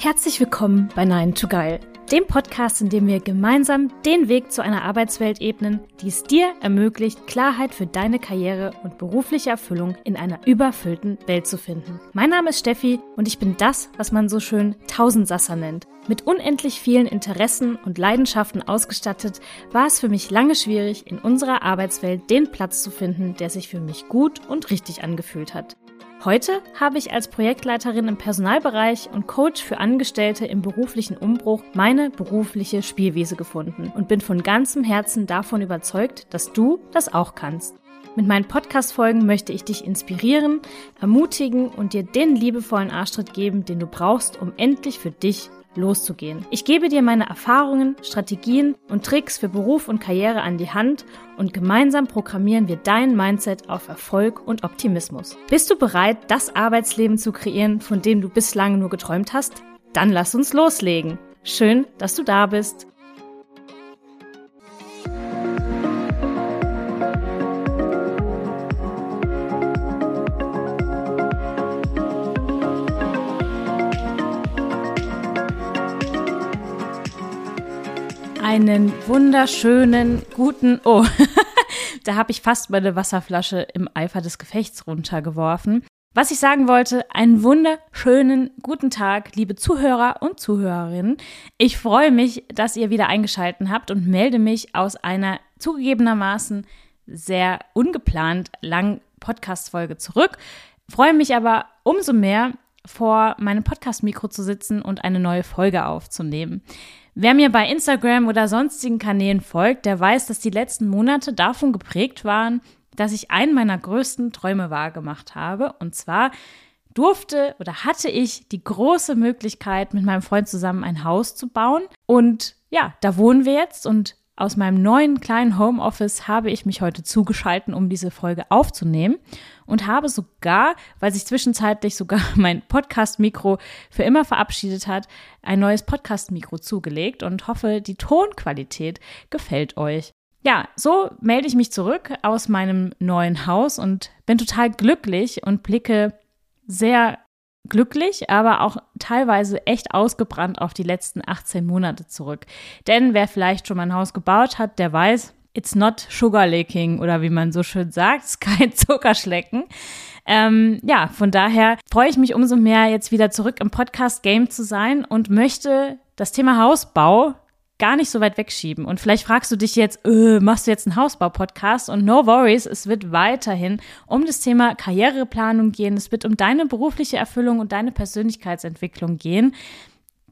Herzlich willkommen bei Nein to Geil, dem Podcast, in dem wir gemeinsam den Weg zu einer Arbeitswelt ebnen, die es dir ermöglicht, Klarheit für deine Karriere und berufliche Erfüllung in einer überfüllten Welt zu finden. Mein Name ist Steffi und ich bin das, was man so schön Tausendsasser nennt. Mit unendlich vielen Interessen und Leidenschaften ausgestattet, war es für mich lange schwierig, in unserer Arbeitswelt den Platz zu finden, der sich für mich gut und richtig angefühlt hat. Heute habe ich als Projektleiterin im Personalbereich und Coach für Angestellte im beruflichen Umbruch meine berufliche Spielwiese gefunden und bin von ganzem Herzen davon überzeugt, dass du das auch kannst. Mit meinen Podcast-Folgen möchte ich dich inspirieren, ermutigen und dir den liebevollen Arschtritt geben, den du brauchst, um endlich für dich loszugehen. Ich gebe dir meine Erfahrungen, Strategien und Tricks für Beruf und Karriere an die Hand und gemeinsam programmieren wir dein Mindset auf Erfolg und Optimismus. Bist du bereit, das Arbeitsleben zu kreieren, von dem du bislang nur geträumt hast? Dann lass uns loslegen. Schön, dass du da bist. Einen wunderschönen guten. Oh, da habe ich fast meine Wasserflasche im Eifer des Gefechts runtergeworfen. Was ich sagen wollte, einen wunderschönen guten Tag, liebe Zuhörer und Zuhörerinnen. Ich freue mich, dass ihr wieder eingeschaltet habt und melde mich aus einer zugegebenermaßen sehr ungeplant langen Podcast-Folge zurück. Freue mich aber umso mehr, vor meinem Podcast-Mikro zu sitzen und eine neue Folge aufzunehmen. Wer mir bei Instagram oder sonstigen Kanälen folgt, der weiß, dass die letzten Monate davon geprägt waren, dass ich einen meiner größten Träume wahrgemacht habe. Und zwar durfte oder hatte ich die große Möglichkeit, mit meinem Freund zusammen ein Haus zu bauen. Und ja, da wohnen wir jetzt und aus meinem neuen kleinen Homeoffice habe ich mich heute zugeschalten, um diese Folge aufzunehmen und habe sogar, weil sich zwischenzeitlich sogar mein Podcast-Mikro für immer verabschiedet hat, ein neues Podcast-Mikro zugelegt und hoffe, die Tonqualität gefällt euch. Ja, so melde ich mich zurück aus meinem neuen Haus und bin total glücklich und blicke sehr glücklich, aber auch teilweise echt ausgebrannt auf die letzten 18 Monate zurück. Denn wer vielleicht schon mal ein Haus gebaut hat, der weiß, it's not sugar licking oder wie man so schön sagt, ist kein Zuckerschlecken. Ähm, ja, von daher freue ich mich umso mehr, jetzt wieder zurück im Podcast-Game zu sein und möchte das Thema Hausbau gar nicht so weit wegschieben. Und vielleicht fragst du dich jetzt, öh, machst du jetzt einen Hausbau-Podcast? Und no worries, es wird weiterhin um das Thema Karriereplanung gehen. Es wird um deine berufliche Erfüllung und deine Persönlichkeitsentwicklung gehen.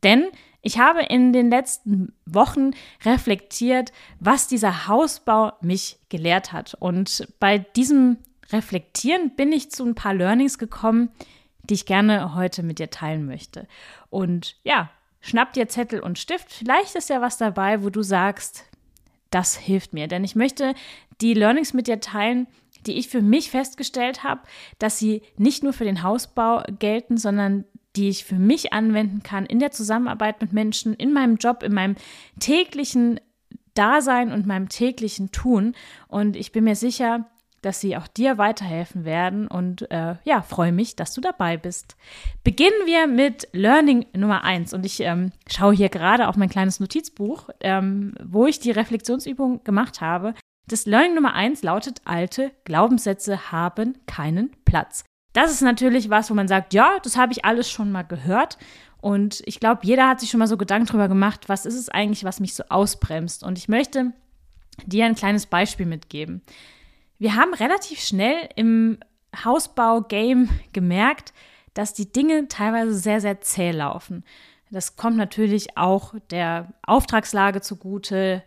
Denn ich habe in den letzten Wochen reflektiert, was dieser Hausbau mich gelehrt hat. Und bei diesem Reflektieren bin ich zu ein paar Learnings gekommen, die ich gerne heute mit dir teilen möchte. Und ja, schnapp dir Zettel und Stift. Vielleicht ist ja was dabei, wo du sagst, das hilft mir. Denn ich möchte die Learnings mit dir teilen, die ich für mich festgestellt habe, dass sie nicht nur für den Hausbau gelten, sondern die ich für mich anwenden kann in der Zusammenarbeit mit Menschen, in meinem Job, in meinem täglichen Dasein und meinem täglichen Tun. Und ich bin mir sicher, dass sie auch dir weiterhelfen werden und äh, ja, freue mich, dass du dabei bist. Beginnen wir mit Learning Nummer 1 und ich ähm, schaue hier gerade auf mein kleines Notizbuch, ähm, wo ich die Reflexionsübung gemacht habe. Das Learning Nummer 1 lautet, alte Glaubenssätze haben keinen Platz. Das ist natürlich was, wo man sagt, ja, das habe ich alles schon mal gehört. Und ich glaube, jeder hat sich schon mal so Gedanken darüber gemacht, was ist es eigentlich, was mich so ausbremst. Und ich möchte dir ein kleines Beispiel mitgeben. Wir haben relativ schnell im Hausbau-Game gemerkt, dass die Dinge teilweise sehr, sehr zäh laufen. Das kommt natürlich auch der Auftragslage zugute,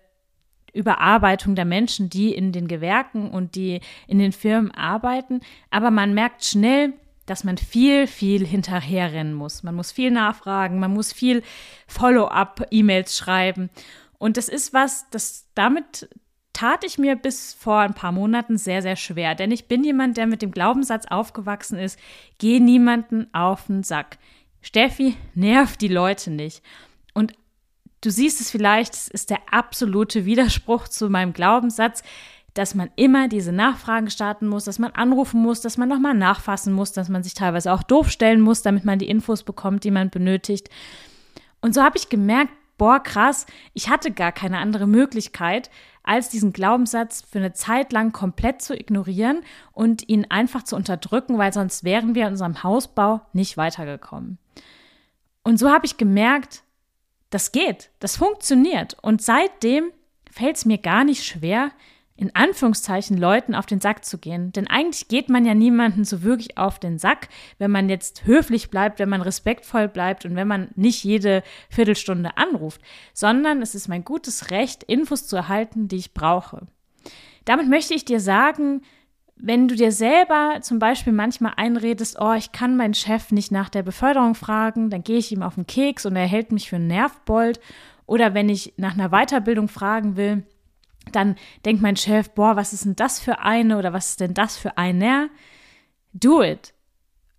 Überarbeitung der Menschen, die in den Gewerken und die in den Firmen arbeiten. Aber man merkt schnell, dass man viel, viel hinterherrennen muss. Man muss viel nachfragen, man muss viel Follow-up-E-Mails schreiben. Und das ist was, das damit tat ich mir bis vor ein paar Monaten sehr, sehr schwer. Denn ich bin jemand, der mit dem Glaubenssatz aufgewachsen ist, geh niemanden auf den Sack. Steffi, nerv die Leute nicht. Und du siehst es vielleicht, es ist der absolute Widerspruch zu meinem Glaubenssatz, dass man immer diese Nachfragen starten muss, dass man anrufen muss, dass man nochmal nachfassen muss, dass man sich teilweise auch doof stellen muss, damit man die Infos bekommt, die man benötigt. Und so habe ich gemerkt, boah, krass, ich hatte gar keine andere Möglichkeit, als diesen Glaubenssatz für eine Zeit lang komplett zu ignorieren und ihn einfach zu unterdrücken, weil sonst wären wir in unserem Hausbau nicht weitergekommen. Und so habe ich gemerkt, das geht, das funktioniert. Und seitdem fällt es mir gar nicht schwer, in Anführungszeichen Leuten auf den Sack zu gehen. Denn eigentlich geht man ja niemanden so wirklich auf den Sack, wenn man jetzt höflich bleibt, wenn man respektvoll bleibt und wenn man nicht jede Viertelstunde anruft, sondern es ist mein gutes Recht, Infos zu erhalten, die ich brauche. Damit möchte ich dir sagen, wenn du dir selber zum Beispiel manchmal einredest, oh, ich kann meinen Chef nicht nach der Beförderung fragen, dann gehe ich ihm auf den Keks und er hält mich für einen Nervbold. Oder wenn ich nach einer Weiterbildung fragen will, dann denkt mein Chef, boah, was ist denn das für eine oder was ist denn das für einer? Do it.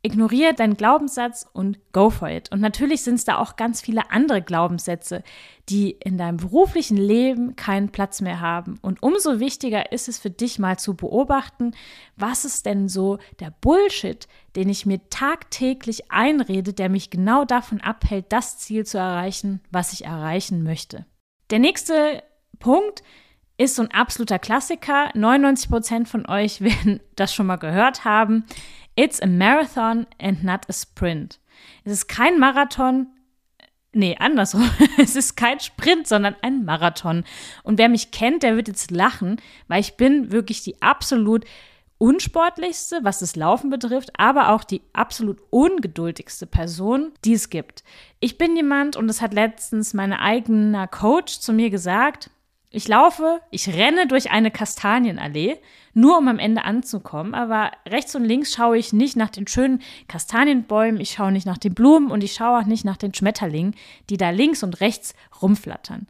Ignoriere deinen Glaubenssatz und go for it. Und natürlich sind es da auch ganz viele andere Glaubenssätze, die in deinem beruflichen Leben keinen Platz mehr haben. Und umso wichtiger ist es für dich mal zu beobachten, was ist denn so der Bullshit, den ich mir tagtäglich einrede, der mich genau davon abhält, das Ziel zu erreichen, was ich erreichen möchte. Der nächste Punkt ist so ein absoluter Klassiker. 99 Prozent von euch werden das schon mal gehört haben. It's a marathon and not a sprint. Es ist kein Marathon, nee, andersrum. Es ist kein Sprint, sondern ein Marathon. Und wer mich kennt, der wird jetzt lachen, weil ich bin wirklich die absolut unsportlichste, was das Laufen betrifft, aber auch die absolut ungeduldigste Person, die es gibt. Ich bin jemand, und das hat letztens mein eigener Coach zu mir gesagt, ich laufe, ich renne durch eine Kastanienallee, nur um am Ende anzukommen. Aber rechts und links schaue ich nicht nach den schönen Kastanienbäumen, ich schaue nicht nach den Blumen und ich schaue auch nicht nach den Schmetterlingen, die da links und rechts rumflattern.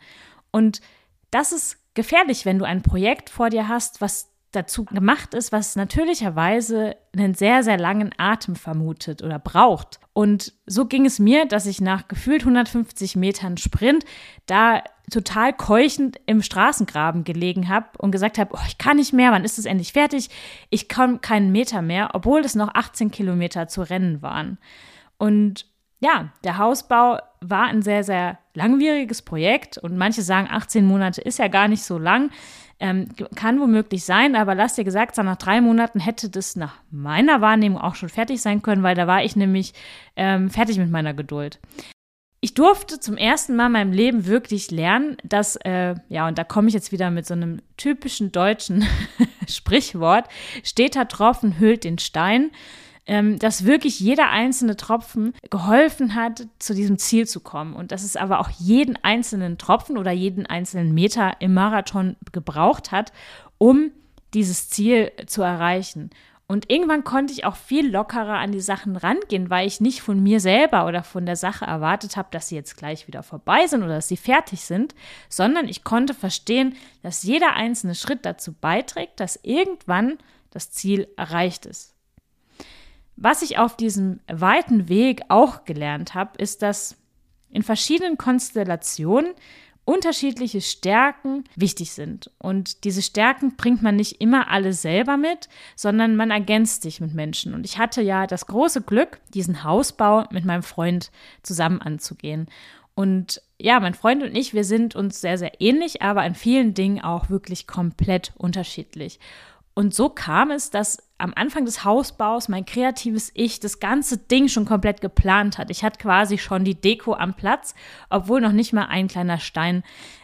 Und das ist gefährlich, wenn du ein Projekt vor dir hast, was dazu gemacht ist, was natürlicherweise einen sehr, sehr langen Atem vermutet oder braucht. Und so ging es mir, dass ich nach gefühlt 150 Metern Sprint da total keuchend im Straßengraben gelegen habe und gesagt habe, oh, ich kann nicht mehr, wann ist es endlich fertig? Ich komme keinen Meter mehr, obwohl es noch 18 Kilometer zu rennen waren. Und ja, der Hausbau war ein sehr, sehr langwieriges Projekt und manche sagen, 18 Monate ist ja gar nicht so lang. Ähm, kann womöglich sein, aber lass dir gesagt sein, nach drei Monaten hätte das nach meiner Wahrnehmung auch schon fertig sein können, weil da war ich nämlich ähm, fertig mit meiner Geduld. Ich durfte zum ersten Mal in meinem Leben wirklich lernen, dass, äh, ja, und da komme ich jetzt wieder mit so einem typischen deutschen Sprichwort, steter Tropfen hüllt den Stein ähm, dass wirklich jeder einzelne Tropfen geholfen hat, zu diesem Ziel zu kommen. Und dass es aber auch jeden einzelnen Tropfen oder jeden einzelnen Meter im Marathon gebraucht hat, um dieses Ziel zu erreichen. Und irgendwann konnte ich auch viel lockerer an die Sachen rangehen, weil ich nicht von mir selber oder von der Sache erwartet habe, dass sie jetzt gleich wieder vorbei sind oder dass sie fertig sind, sondern ich konnte verstehen, dass jeder einzelne Schritt dazu beiträgt, dass irgendwann das Ziel erreicht ist. Was ich auf diesem weiten Weg auch gelernt habe, ist, dass in verschiedenen Konstellationen unterschiedliche Stärken wichtig sind. Und diese Stärken bringt man nicht immer alle selber mit, sondern man ergänzt sich mit Menschen. Und ich hatte ja das große Glück, diesen Hausbau mit meinem Freund zusammen anzugehen. Und ja, mein Freund und ich, wir sind uns sehr, sehr ähnlich, aber in vielen Dingen auch wirklich komplett unterschiedlich. Und so kam es, dass am Anfang des Hausbaus mein kreatives Ich das ganze Ding schon komplett geplant hat. Ich hatte quasi schon die Deko am Platz, obwohl noch nicht mal ein kleiner Stein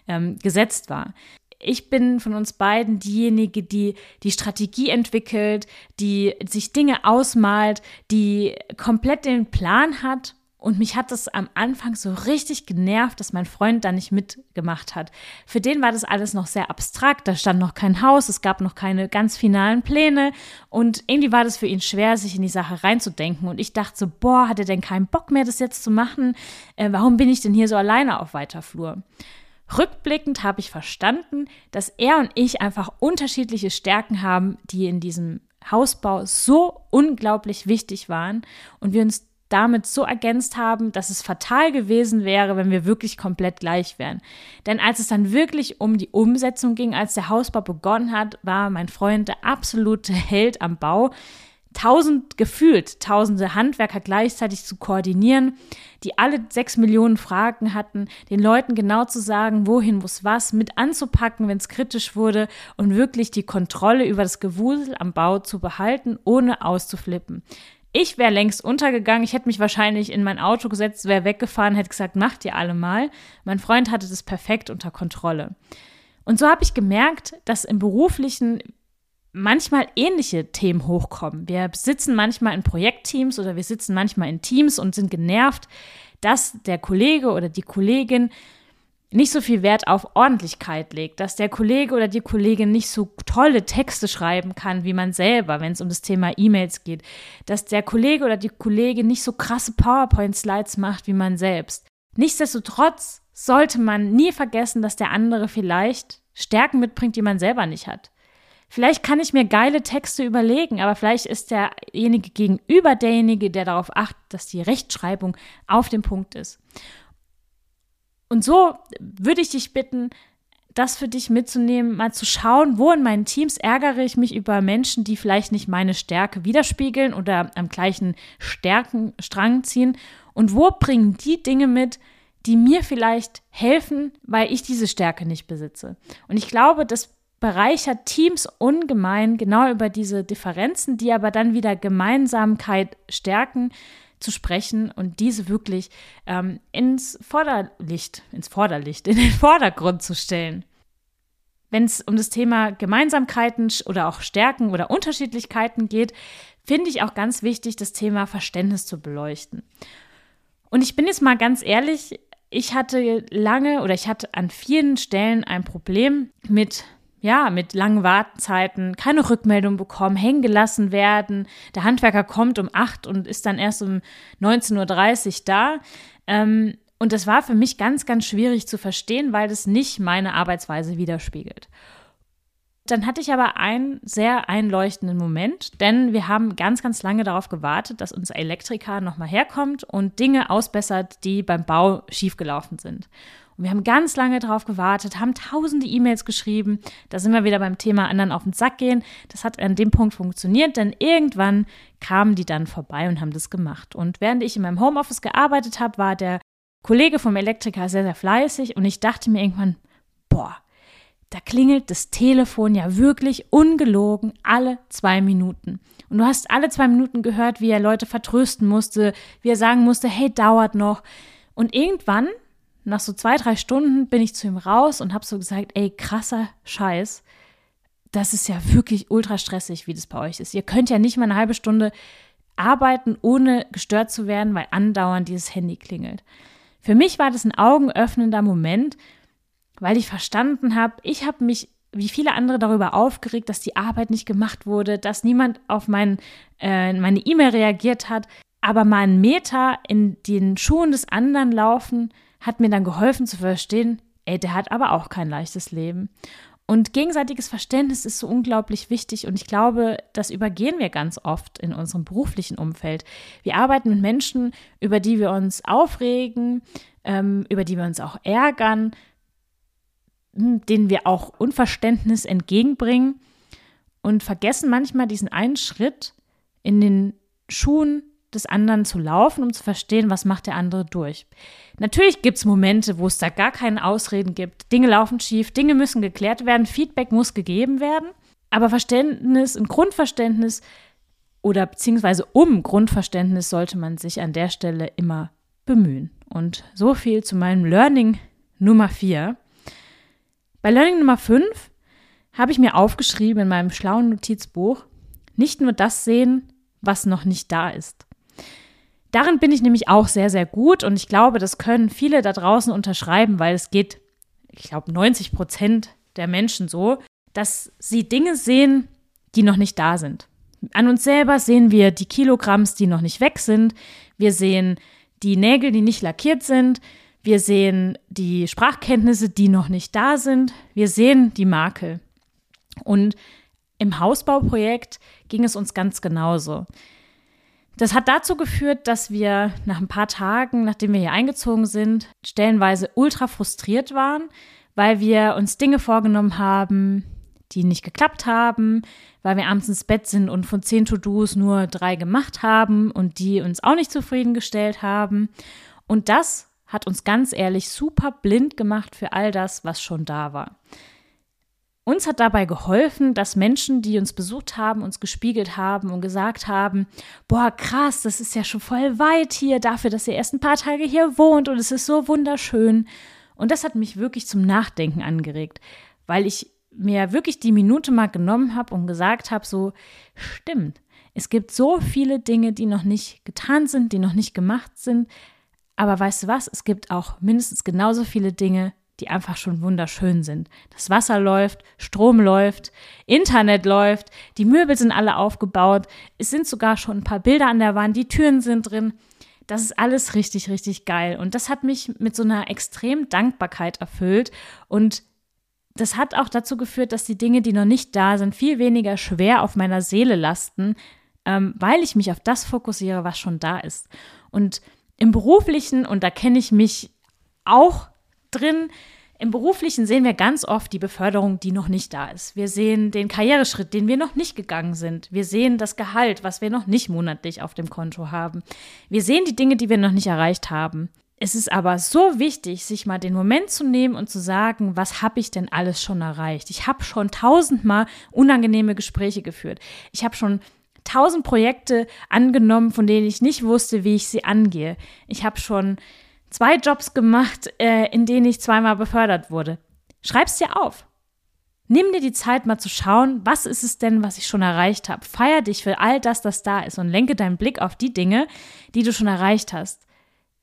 ähm, gesetzt war. Ich bin von uns beiden diejenige, die die Strategie entwickelt, die sich Dinge ausmalt, die komplett den Plan hat und mich hat das am Anfang so richtig genervt, dass mein Freund da nicht mitgemacht hat. Für den war das alles noch sehr abstrakt. Da stand noch kein Haus, es gab noch keine ganz finalen Pläne. Und irgendwie war das für ihn schwer, sich in die Sache reinzudenken. Und ich dachte so, boah, hat er denn keinen Bock mehr, das jetzt zu machen? Äh, warum bin ich denn hier so alleine auf weiter Flur? Rückblickend habe ich verstanden, dass er und ich einfach unterschiedliche Stärken haben, die in diesem Hausbau so unglaublich wichtig waren und wir uns damit so ergänzt haben, dass es fatal gewesen wäre, wenn wir wirklich komplett gleich wären. Denn als es dann wirklich um die Umsetzung ging, als der Hausbau begonnen hat, war mein Freund der absolute Held am Bau. tausend gefühlt, tausende Handwerker gleichzeitig zu koordinieren, die alle sechs Millionen Fragen hatten, den Leuten genau zu sagen, wohin muss was, mit anzupacken, wenn es kritisch wurde und wirklich die Kontrolle über das Gewusel am Bau zu behalten, ohne auszuflippen. Ich wäre längst untergegangen. Ich hätte mich wahrscheinlich in mein Auto gesetzt, wäre weggefahren, hätte gesagt, macht ihr alle mal. Mein Freund hatte das perfekt unter Kontrolle. Und so habe ich gemerkt, dass im beruflichen manchmal ähnliche Themen hochkommen. Wir sitzen manchmal in Projektteams oder wir sitzen manchmal in Teams und sind genervt, dass der Kollege oder die Kollegin nicht so viel Wert auf Ordentlichkeit legt, dass der Kollege oder die Kollegin nicht so tolle Texte schreiben kann wie man selber, wenn es um das Thema E-Mails geht, dass der Kollege oder die Kollegin nicht so krasse PowerPoint-Slides macht wie man selbst. Nichtsdestotrotz sollte man nie vergessen, dass der andere vielleicht Stärken mitbringt, die man selber nicht hat. Vielleicht kann ich mir geile Texte überlegen, aber vielleicht ist derjenige gegenüber derjenige, der darauf achtet, dass die Rechtschreibung auf dem Punkt ist. Und so würde ich dich bitten, das für dich mitzunehmen, mal zu schauen, wo in meinen Teams ärgere ich mich über Menschen, die vielleicht nicht meine Stärke widerspiegeln oder am gleichen Stärkenstrang ziehen und wo bringen die Dinge mit, die mir vielleicht helfen, weil ich diese Stärke nicht besitze. Und ich glaube, das bereichert Teams ungemein, genau über diese Differenzen, die aber dann wieder Gemeinsamkeit stärken, zu sprechen und diese wirklich ähm, ins Vorderlicht, ins Vorderlicht, in den Vordergrund zu stellen. Wenn es um das Thema Gemeinsamkeiten oder auch Stärken oder Unterschiedlichkeiten geht, finde ich auch ganz wichtig, das Thema Verständnis zu beleuchten. Und ich bin jetzt mal ganz ehrlich, ich hatte lange oder ich hatte an vielen Stellen ein Problem mit ja, mit langen Wartezeiten, keine Rückmeldung bekommen, hängen gelassen werden. Der Handwerker kommt um 8 und ist dann erst um 19.30 Uhr da. Ähm, und das war für mich ganz, ganz schwierig zu verstehen, weil das nicht meine Arbeitsweise widerspiegelt. Dann hatte ich aber einen sehr einleuchtenden Moment, denn wir haben ganz, ganz lange darauf gewartet, dass unser Elektriker nochmal herkommt und Dinge ausbessert, die beim Bau schiefgelaufen sind. Und wir haben ganz lange darauf gewartet, haben tausende E-Mails geschrieben. Da sind wir wieder beim Thema anderen auf den Sack gehen. Das hat an dem Punkt funktioniert, denn irgendwann kamen die dann vorbei und haben das gemacht. Und während ich in meinem Homeoffice gearbeitet habe, war der Kollege vom Elektriker sehr, sehr fleißig und ich dachte mir irgendwann, boah, da klingelt das Telefon ja wirklich ungelogen alle zwei Minuten. Und du hast alle zwei Minuten gehört, wie er Leute vertrösten musste, wie er sagen musste, hey, dauert noch. Und irgendwann nach so zwei, drei Stunden bin ich zu ihm raus und habe so gesagt, ey, krasser Scheiß. Das ist ja wirklich ultra stressig, wie das bei euch ist. Ihr könnt ja nicht mal eine halbe Stunde arbeiten, ohne gestört zu werden, weil andauernd dieses Handy klingelt. Für mich war das ein augenöffnender Moment, weil ich verstanden habe, ich habe mich wie viele andere darüber aufgeregt, dass die Arbeit nicht gemacht wurde, dass niemand auf mein, äh, meine E-Mail reagiert hat. Aber mal einen Meter in den Schuhen des anderen laufen, hat mir dann geholfen zu verstehen, ey, der hat aber auch kein leichtes Leben. Und gegenseitiges Verständnis ist so unglaublich wichtig und ich glaube, das übergehen wir ganz oft in unserem beruflichen Umfeld. Wir arbeiten mit Menschen, über die wir uns aufregen, ähm, über die wir uns auch ärgern, hm, denen wir auch Unverständnis entgegenbringen und vergessen manchmal diesen einen Schritt in den Schuhen des anderen zu laufen, um zu verstehen, was macht der andere durch. Natürlich gibt es Momente, wo es da gar keine Ausreden gibt. Dinge laufen schief, Dinge müssen geklärt werden, Feedback muss gegeben werden. Aber Verständnis, ein Grundverständnis oder beziehungsweise um Grundverständnis sollte man sich an der Stelle immer bemühen. Und so viel zu meinem Learning Nummer 4. Bei Learning Nummer 5 habe ich mir aufgeschrieben in meinem schlauen Notizbuch, nicht nur das sehen, was noch nicht da ist. Darin bin ich nämlich auch sehr, sehr gut und ich glaube, das können viele da draußen unterschreiben, weil es geht, ich glaube, 90 Prozent der Menschen so, dass sie Dinge sehen, die noch nicht da sind. An uns selber sehen wir die Kilogramms, die noch nicht weg sind. Wir sehen die Nägel, die nicht lackiert sind. Wir sehen die Sprachkenntnisse, die noch nicht da sind. Wir sehen die Makel. Und im Hausbauprojekt ging es uns ganz genauso. Das hat dazu geführt, dass wir nach ein paar Tagen, nachdem wir hier eingezogen sind, stellenweise ultra frustriert waren, weil wir uns Dinge vorgenommen haben, die nicht geklappt haben, weil wir abends ins Bett sind und von zehn To-Dos nur drei gemacht haben und die uns auch nicht zufriedengestellt haben. Und das hat uns ganz ehrlich super blind gemacht für all das, was schon da war. Uns hat dabei geholfen, dass Menschen, die uns besucht haben, uns gespiegelt haben und gesagt haben, boah, krass, das ist ja schon voll weit hier dafür, dass ihr erst ein paar Tage hier wohnt und es ist so wunderschön. Und das hat mich wirklich zum Nachdenken angeregt, weil ich mir wirklich die Minute mal genommen habe und gesagt habe, so stimmt. Es gibt so viele Dinge, die noch nicht getan sind, die noch nicht gemacht sind. Aber weißt du was? Es gibt auch mindestens genauso viele Dinge, die einfach schon wunderschön sind. Das Wasser läuft, Strom läuft, Internet läuft, die Möbel sind alle aufgebaut, es sind sogar schon ein paar Bilder an der Wand, die Türen sind drin. Das ist alles richtig, richtig geil. Und das hat mich mit so einer extremen Dankbarkeit erfüllt. Und das hat auch dazu geführt, dass die Dinge, die noch nicht da sind, viel weniger schwer auf meiner Seele lasten, ähm, weil ich mich auf das fokussiere, was schon da ist. Und im beruflichen, und da kenne ich mich auch drin. Im Beruflichen sehen wir ganz oft die Beförderung, die noch nicht da ist. Wir sehen den Karriereschritt, den wir noch nicht gegangen sind. Wir sehen das Gehalt, was wir noch nicht monatlich auf dem Konto haben. Wir sehen die Dinge, die wir noch nicht erreicht haben. Es ist aber so wichtig, sich mal den Moment zu nehmen und zu sagen, was habe ich denn alles schon erreicht? Ich habe schon tausendmal unangenehme Gespräche geführt. Ich habe schon tausend Projekte angenommen, von denen ich nicht wusste, wie ich sie angehe. Ich habe schon zwei Jobs gemacht, äh, in denen ich zweimal befördert wurde. Schreib's dir auf. Nimm dir die Zeit, mal zu schauen, was ist es denn, was ich schon erreicht habe. Feier dich für all das, das da ist und lenke deinen Blick auf die Dinge, die du schon erreicht hast.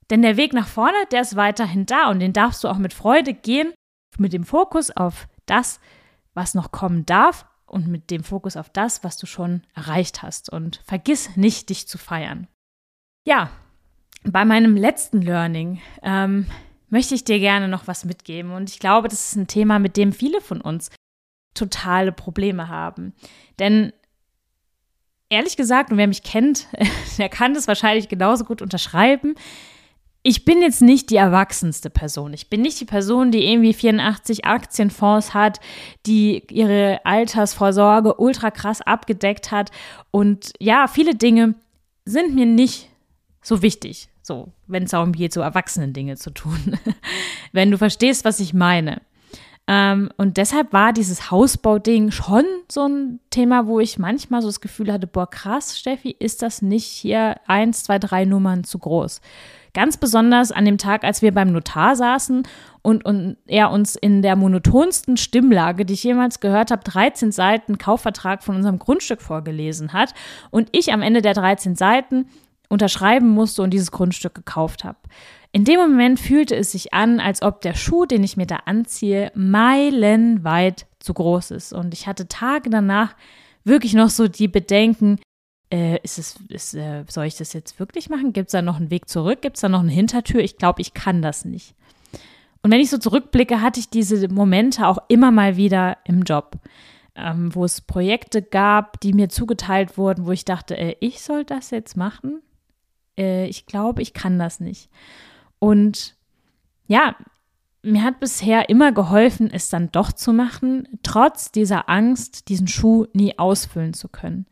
Denn der Weg nach vorne, der ist weiterhin da und den darfst du auch mit Freude gehen, mit dem Fokus auf das, was noch kommen darf und mit dem Fokus auf das, was du schon erreicht hast. Und vergiss nicht, dich zu feiern. Ja, bei meinem letzten Learning ähm, möchte ich dir gerne noch was mitgeben. Und ich glaube, das ist ein Thema, mit dem viele von uns totale Probleme haben. Denn ehrlich gesagt, und wer mich kennt, der kann das wahrscheinlich genauso gut unterschreiben. Ich bin jetzt nicht die erwachsenste Person. Ich bin nicht die Person, die irgendwie 84 Aktienfonds hat, die ihre Altersvorsorge ultra krass abgedeckt hat. Und ja, viele Dinge sind mir nicht so wichtig. So, wenn es darum geht, so erwachsenen Dinge zu tun. wenn du verstehst, was ich meine. Ähm, und deshalb war dieses Hausbauding schon so ein Thema, wo ich manchmal so das Gefühl hatte, boah, krass, Steffi, ist das nicht hier eins, zwei, drei Nummern zu groß? Ganz besonders an dem Tag, als wir beim Notar saßen und, und er uns in der monotonsten Stimmlage, die ich jemals gehört habe, 13 Seiten Kaufvertrag von unserem Grundstück vorgelesen hat und ich am Ende der 13 Seiten unterschreiben musste und dieses Grundstück gekauft habe. In dem Moment fühlte es sich an, als ob der Schuh, den ich mir da anziehe, meilenweit zu groß ist. Und ich hatte Tage danach wirklich noch so die Bedenken, äh, ist es, ist, äh, soll ich das jetzt wirklich machen? Gibt es da noch einen Weg zurück? Gibt es da noch eine Hintertür? Ich glaube, ich kann das nicht. Und wenn ich so zurückblicke, hatte ich diese Momente auch immer mal wieder im Job, ähm, wo es Projekte gab, die mir zugeteilt wurden, wo ich dachte, äh, ich soll das jetzt machen? Äh, ich glaube, ich kann das nicht. Und ja, mir hat bisher immer geholfen, es dann doch zu machen, trotz dieser Angst, diesen Schuh nie ausfüllen zu können.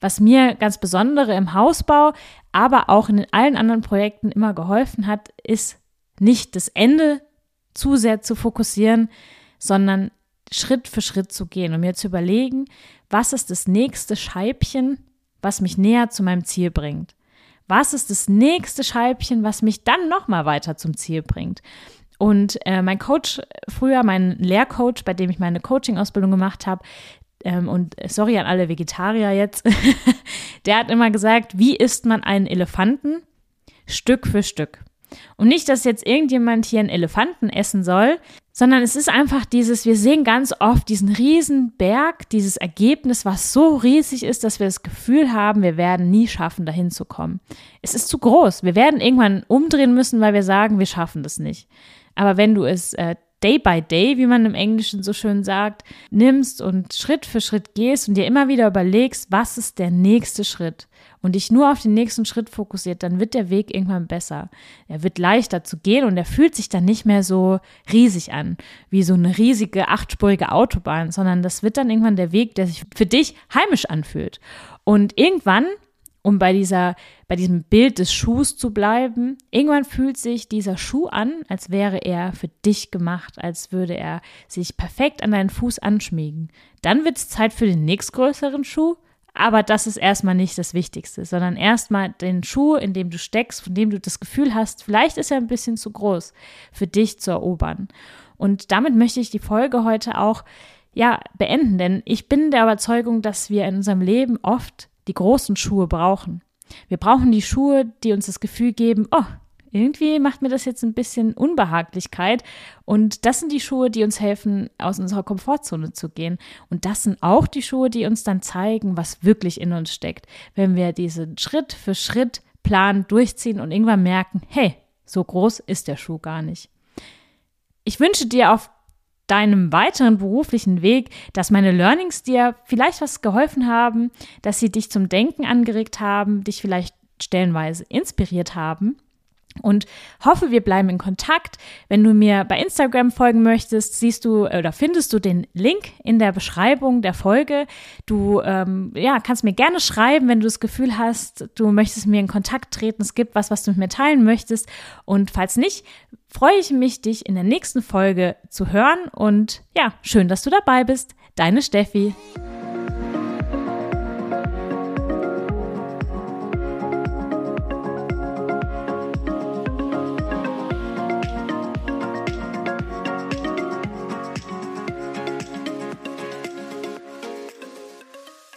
Was mir ganz besondere im Hausbau, aber auch in allen anderen Projekten immer geholfen hat, ist nicht das Ende zu sehr zu fokussieren, sondern Schritt für Schritt zu gehen und mir zu überlegen, was ist das nächste Scheibchen, was mich näher zu meinem Ziel bringt was ist das nächste Scheibchen, was mich dann nochmal weiter zum Ziel bringt. Und äh, mein Coach früher, mein Lehrcoach, bei dem ich meine Coaching-Ausbildung gemacht habe, ähm, und sorry an alle Vegetarier jetzt, der hat immer gesagt, wie isst man einen Elefanten? Stück für Stück. Und nicht, dass jetzt irgendjemand hier einen Elefanten essen soll, sondern es ist einfach dieses, wir sehen ganz oft diesen riesen Berg, dieses Ergebnis, was so riesig ist, dass wir das Gefühl haben, wir werden nie schaffen, dahin zu kommen. Es ist zu groß. Wir werden irgendwann umdrehen müssen, weil wir sagen, wir schaffen das nicht. Aber wenn du es äh, Day by Day, wie man im Englischen so schön sagt, nimmst und Schritt für Schritt gehst und dir immer wieder überlegst, was ist der nächste Schritt und dich nur auf den nächsten Schritt fokussiert, dann wird der Weg irgendwann besser. Er wird leichter zu gehen und er fühlt sich dann nicht mehr so riesig an, wie so eine riesige achtspurige Autobahn, sondern das wird dann irgendwann der Weg, der sich für dich heimisch anfühlt. Und irgendwann um bei dieser, bei diesem Bild des Schuhs zu bleiben, irgendwann fühlt sich dieser Schuh an, als wäre er für dich gemacht, als würde er sich perfekt an deinen Fuß anschmiegen. Dann wird es Zeit für den nächstgrößeren Schuh, aber das ist erstmal nicht das Wichtigste, sondern erstmal den Schuh, in dem du steckst, von dem du das Gefühl hast, vielleicht ist er ein bisschen zu groß für dich zu erobern. Und damit möchte ich die Folge heute auch ja, beenden, denn ich bin der Überzeugung, dass wir in unserem Leben oft die großen Schuhe brauchen. Wir brauchen die Schuhe, die uns das Gefühl geben, oh, irgendwie macht mir das jetzt ein bisschen Unbehaglichkeit. Und das sind die Schuhe, die uns helfen, aus unserer Komfortzone zu gehen. Und das sind auch die Schuhe, die uns dann zeigen, was wirklich in uns steckt. Wenn wir diesen Schritt für Schritt Plan durchziehen und irgendwann merken, hey, so groß ist der Schuh gar nicht. Ich wünsche dir auf deinem weiteren beruflichen Weg, dass meine Learnings dir vielleicht was geholfen haben, dass sie dich zum Denken angeregt haben, dich vielleicht stellenweise inspiriert haben und hoffe, wir bleiben in Kontakt. Wenn du mir bei Instagram folgen möchtest, siehst du oder findest du den Link in der Beschreibung der Folge. Du ähm, ja, kannst mir gerne schreiben, wenn du das Gefühl hast, du möchtest mir in Kontakt treten, es gibt was, was du mit mir teilen möchtest. Und falls nicht, freue ich mich, dich in der nächsten Folge zu hören. Und ja, schön, dass du dabei bist. Deine Steffi.